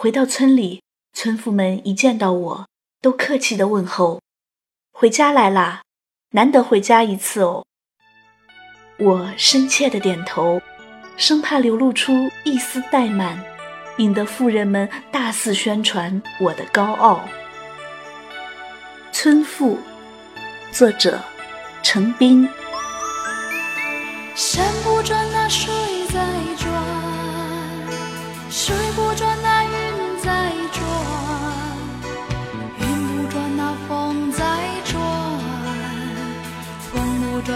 回到村里，村妇们一见到我，都客气地问候：“回家来啦，难得回家一次哦。”我深切地点头，生怕流露出一丝怠慢，引得妇人们大肆宣传我的高傲。村妇，作者：程冰。山不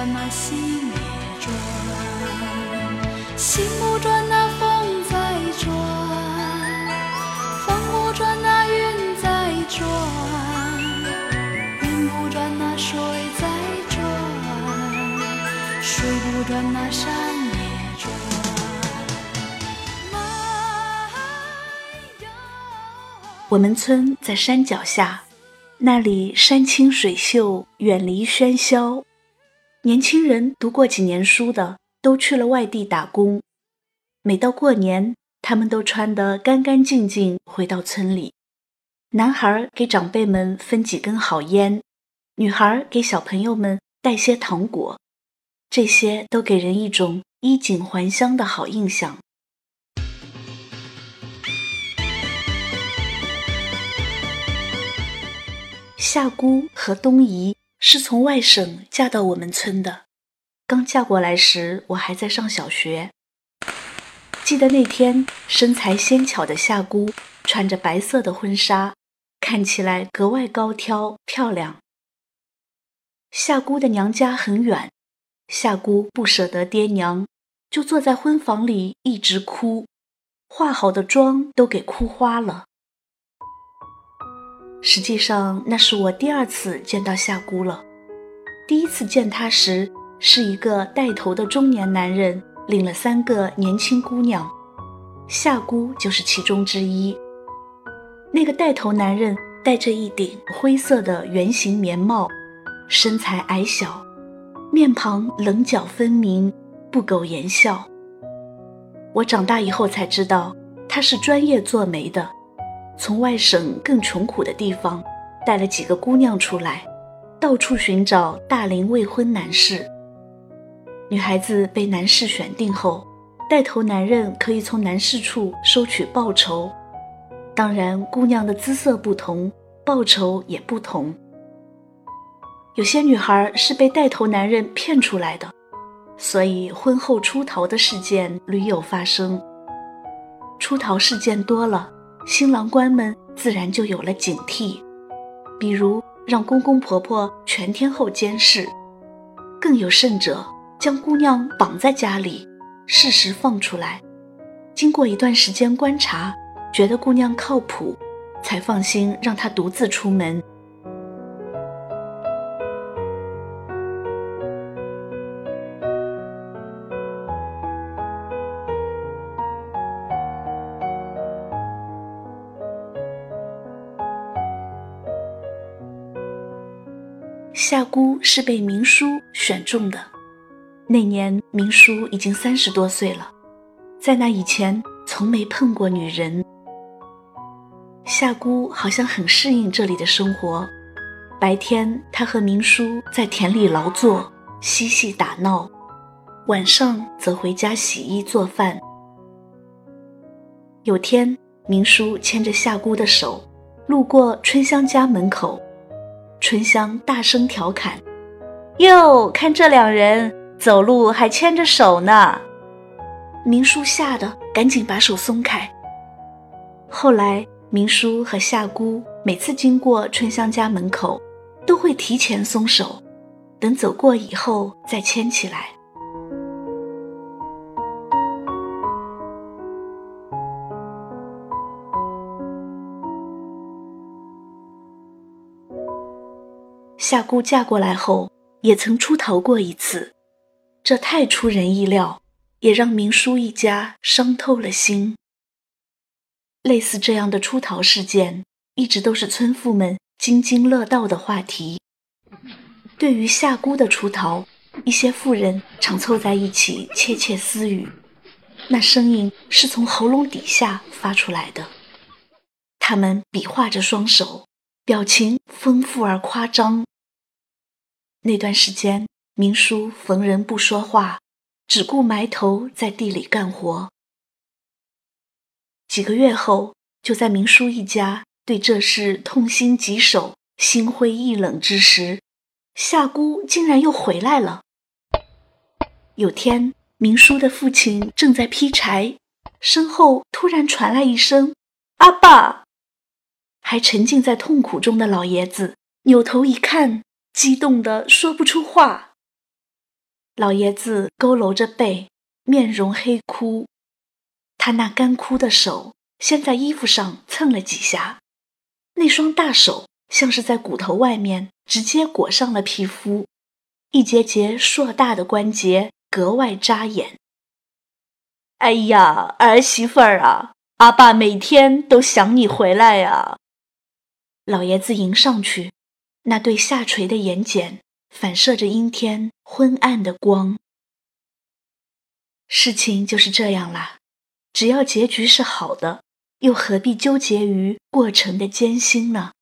转，那心也转；心不转，那风在转；风不转，那云在转；云不转，那水在转。水不转，那山也转。我们村在山脚下，那里山清水秀，远离喧嚣。年轻人读过几年书的，都去了外地打工。每到过年，他们都穿得干干净净，回到村里。男孩给长辈们分几根好烟，女孩给小朋友们带些糖果。这些都给人一种衣锦还乡的好印象。夏姑和东姨是从外省嫁到我们村的，刚嫁过来时，我还在上小学。记得那天，身材纤巧的夏姑穿着白色的婚纱，看起来格外高挑漂亮。夏姑的娘家很远。夏姑不舍得爹娘，就坐在婚房里一直哭，化好的妆都给哭花了。实际上，那是我第二次见到夏姑了。第一次见她时，是一个带头的中年男人领了三个年轻姑娘，夏姑就是其中之一。那个带头男人戴着一顶灰色的圆形棉帽，身材矮小。面庞棱角分明，不苟言笑。我长大以后才知道，他是专业做媒的，从外省更穷苦的地方带了几个姑娘出来，到处寻找大龄未婚男士。女孩子被男士选定后，带头男人可以从男士处收取报酬，当然姑娘的姿色不同，报酬也不同。有些女孩是被带头男人骗出来的，所以婚后出逃的事件屡有发生。出逃事件多了，新郎官们自然就有了警惕，比如让公公婆婆全天候监视，更有甚者将姑娘绑在家里，适时放出来。经过一段时间观察，觉得姑娘靠谱，才放心让她独自出门。夏姑是被明叔选中的，那年明叔已经三十多岁了，在那以前从没碰过女人。夏姑好像很适应这里的生活，白天她和明叔在田里劳作、嬉戏打闹，晚上则回家洗衣做饭。有天，明叔牵着夏姑的手，路过春香家门口。春香大声调侃：“哟，看这两人走路还牵着手呢。”明叔吓得赶紧把手松开。后来，明叔和夏姑每次经过春香家门口，都会提前松手，等走过以后再牵起来。夏姑嫁过来后，也曾出逃过一次，这太出人意料，也让明叔一家伤透了心。类似这样的出逃事件，一直都是村妇们津津乐道的话题。对于夏姑的出逃，一些妇人常凑在一起窃窃私语，那声音是从喉咙底下发出来的。他们比划着双手，表情丰富而夸张。那段时间，明叔逢人不说话，只顾埋头在地里干活。几个月后，就在明叔一家对这事痛心疾首、心灰意冷之时，夏姑竟然又回来了。有天，明叔的父亲正在劈柴，身后突然传来一声“阿爸”，还沉浸在痛苦中的老爷子扭头一看，激动的说不出话。老爷子佝偻着背，面容黑枯。他那干枯的手先在衣服上蹭了几下，那双大手像是在骨头外面直接裹上了皮肤，一节节硕大的关节格外扎眼。哎呀，儿媳妇儿啊，阿爸每天都想你回来呀！老爷子迎上去，那对下垂的眼睑反射着阴天昏暗的光。事情就是这样啦。只要结局是好的，又何必纠结于过程的艰辛呢？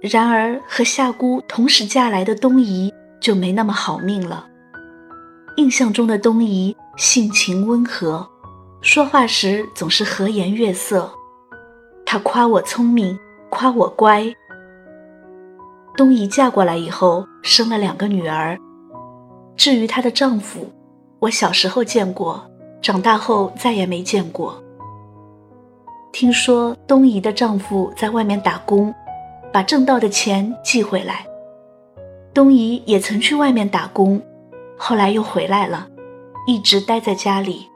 然而，和夏姑同时嫁来的东姨就没那么好命了。印象中的东姨性情温和，说话时总是和颜悦色。她夸我聪明，夸我乖。东姨嫁过来以后，生了两个女儿。至于她的丈夫，我小时候见过，长大后再也没见过。听说东姨的丈夫在外面打工，把挣到的钱寄回来。东姨也曾去外面打工，后来又回来了，一直待在家里。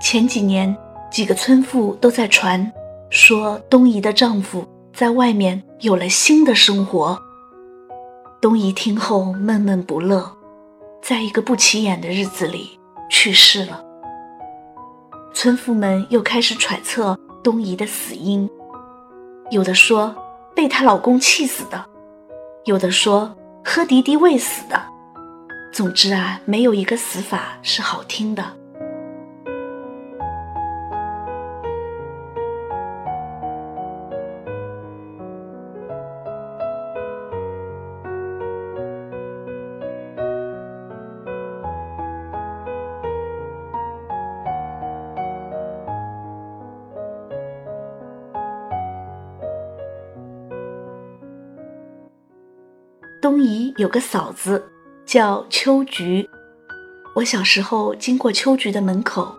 前几年，几个村妇都在传，说东姨的丈夫在外面有了新的生活。东姨听后闷闷不乐。在一个不起眼的日子里去世了。村妇们又开始揣测东姨的死因，有的说被她老公气死的，有的说喝敌敌畏死的。总之啊，没有一个死法是好听的。东姨有个嫂子，叫秋菊。我小时候经过秋菊的门口，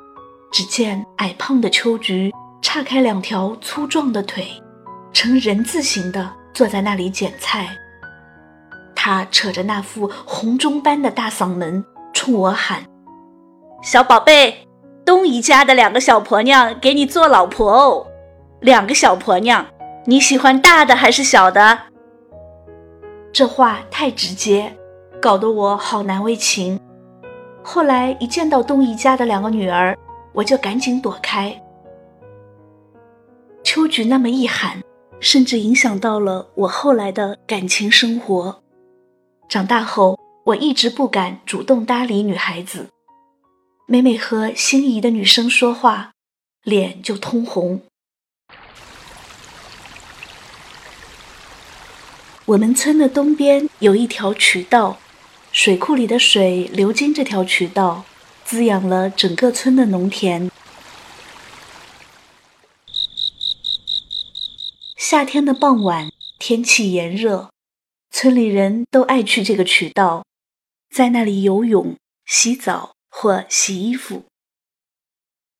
只见矮胖的秋菊叉开两条粗壮的腿，呈人字形的坐在那里捡菜。她扯着那副红钟般的大嗓门冲我喊：“小宝贝，东姨家的两个小婆娘给你做老婆哦。两个小婆娘，你喜欢大的还是小的？”这话太直接，搞得我好难为情。后来一见到东姨家的两个女儿，我就赶紧躲开。秋菊那么一喊，甚至影响到了我后来的感情生活。长大后，我一直不敢主动搭理女孩子，每每和心仪的女生说话，脸就通红。我们村的东边有一条渠道，水库里的水流经这条渠道，滋养了整个村的农田。夏天的傍晚，天气炎热，村里人都爱去这个渠道，在那里游泳、洗澡或洗衣服。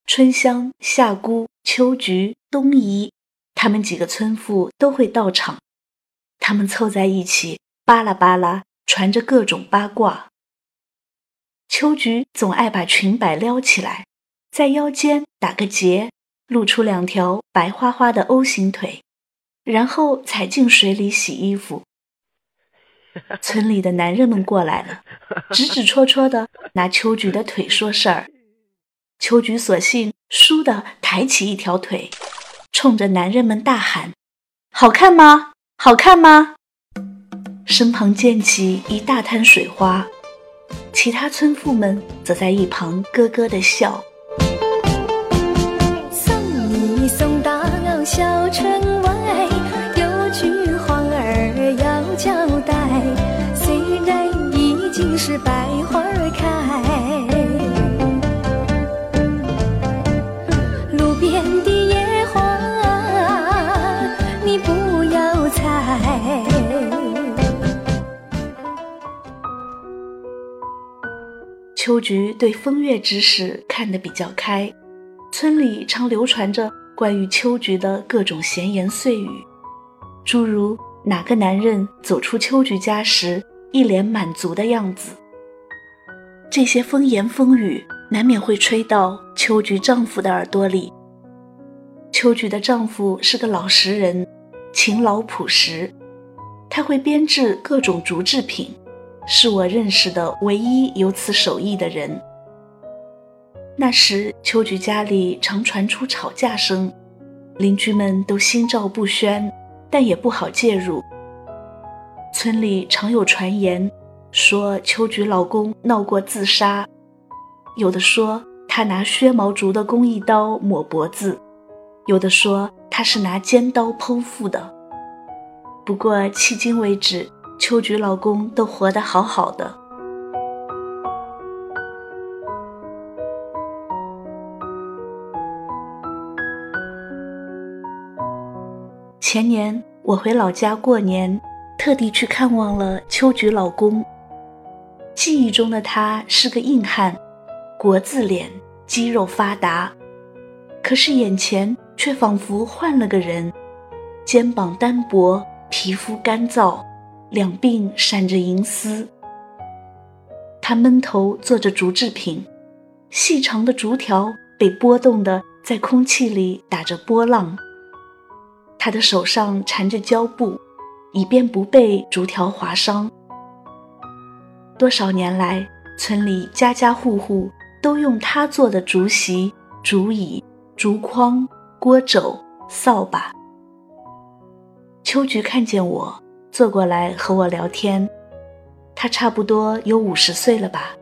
春香、夏姑、秋菊、冬姨，他们几个村妇都会到场。他们凑在一起，巴拉巴拉传着各种八卦。秋菊总爱把裙摆撩起来，在腰间打个结，露出两条白花花的 O 型腿，然后踩进水里洗衣服。村里的男人们过来了，指指戳戳的拿秋菊的腿说事儿。秋菊索性倏地抬起一条腿，冲着男人们大喊：“好看吗？”好看吗？身旁溅起一大滩水花其他村妇们则在一旁咯咯的笑。送你送到小城秋菊对风月之事看得比较开，村里常流传着关于秋菊的各种闲言碎语，诸如哪个男人走出秋菊家时一脸满足的样子。这些风言风语难免会吹到秋菊丈夫的耳朵里。秋菊的丈夫是个老实人，勤劳朴实，他会编制各种竹制品。是我认识的唯一有此手艺的人。那时，秋菊家里常传出吵架声，邻居们都心照不宣，但也不好介入。村里常有传言，说秋菊老公闹过自杀，有的说他拿削毛竹的工艺刀抹脖子，有的说他是拿尖刀剖腹的。不过迄今为止。秋菊老公都活得好好的。前年我回老家过年，特地去看望了秋菊老公。记忆中的他是个硬汉，国字脸，肌肉发达，可是眼前却仿佛换了个人，肩膀单薄，皮肤干燥。两鬓闪着银丝，他闷头做着竹制品，细长的竹条被拨动的在空气里打着波浪。他的手上缠着胶布，以便不被竹条划伤。多少年来，村里家家户户都用他做的竹席、竹椅、竹筐、锅肘、扫把。秋菊看见我。坐过来和我聊天，他差不多有五十岁了吧，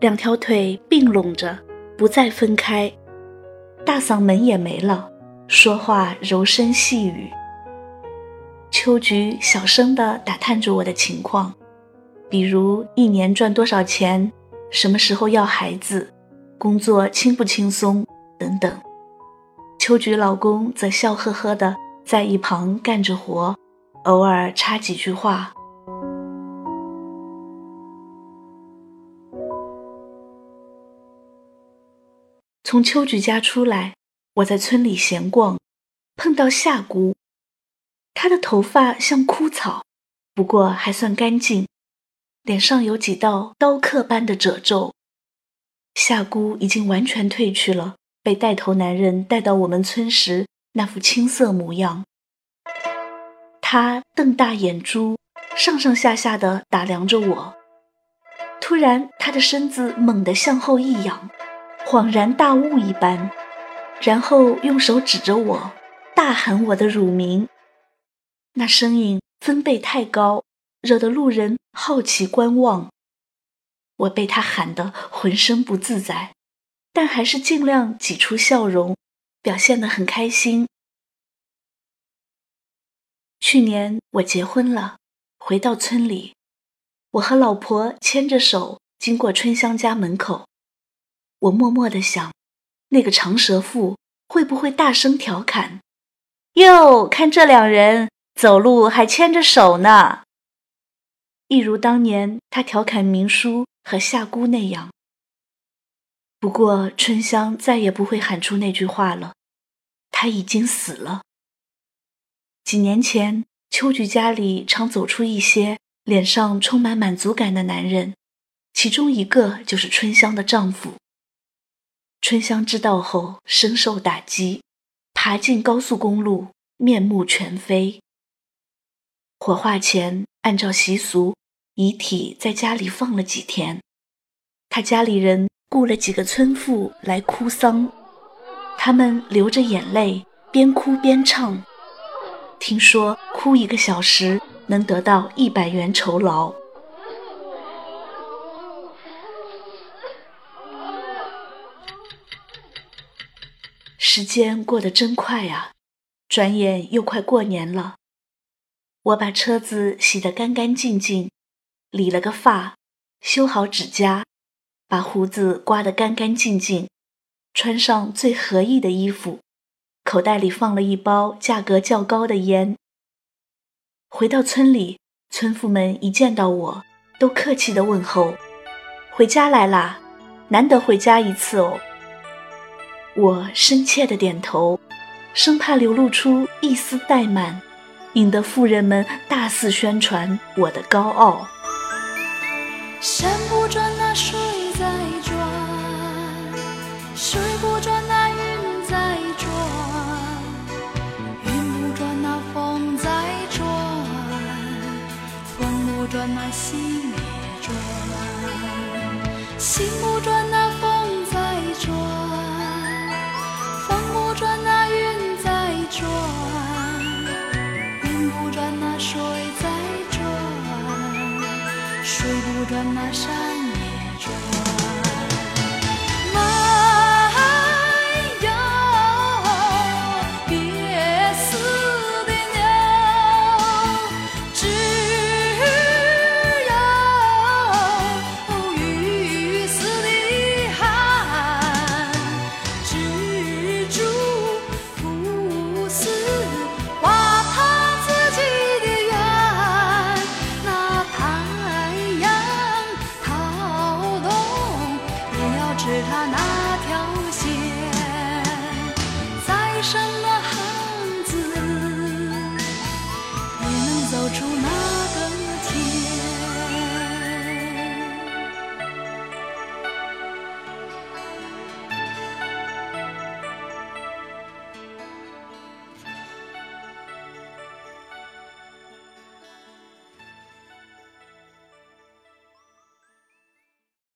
两条腿并拢着，不再分开，大嗓门也没了，说话柔声细语。秋菊小声地打探着我的情况，比如一年赚多少钱，什么时候要孩子，工作轻不轻松等等。秋菊老公则笑呵呵地在一旁干着活。偶尔插几句话。从秋菊家出来，我在村里闲逛，碰到夏姑。她的头发像枯草，不过还算干净，脸上有几道刀刻般的褶皱。夏姑已经完全褪去了被带头男人带到我们村时那副青涩模样。他瞪大眼珠，上上下下的打量着我。突然，他的身子猛地向后一仰，恍然大悟一般，然后用手指着我，大喊我的乳名。那声音分贝太高，惹得路人好奇观望。我被他喊得浑身不自在，但还是尽量挤出笑容，表现得很开心。去年我结婚了，回到村里，我和老婆牵着手经过春香家门口，我默默地想，那个长舌妇会不会大声调侃：“哟，看这两人走路还牵着手呢。”一如当年他调侃明叔和夏姑那样。不过春香再也不会喊出那句话了，他已经死了。几年前，秋菊家里常走出一些脸上充满满足感的男人，其中一个就是春香的丈夫。春香知道后深受打击，爬进高速公路，面目全非。火化前，按照习俗，遗体在家里放了几天。他家里人雇了几个村妇来哭丧，他们流着眼泪，边哭边唱。听说哭一个小时能得到一百元酬劳。时间过得真快啊，转眼又快过年了，我把车子洗得干干净净，理了个发，修好指甲，把胡子刮得干干净净，穿上最合意的衣服，口袋里放了一包价格较高的烟。回到村里，村妇们一见到我，都客气地问候：“回家来啦，难得回家一次哦。”我深切的点头，生怕流露出一丝怠慢，引得妇人们大肆宣传我的高傲。山心也转，心不转，那风在转；风不转，那云在转；云不转，那水在转；水不转，那山也转。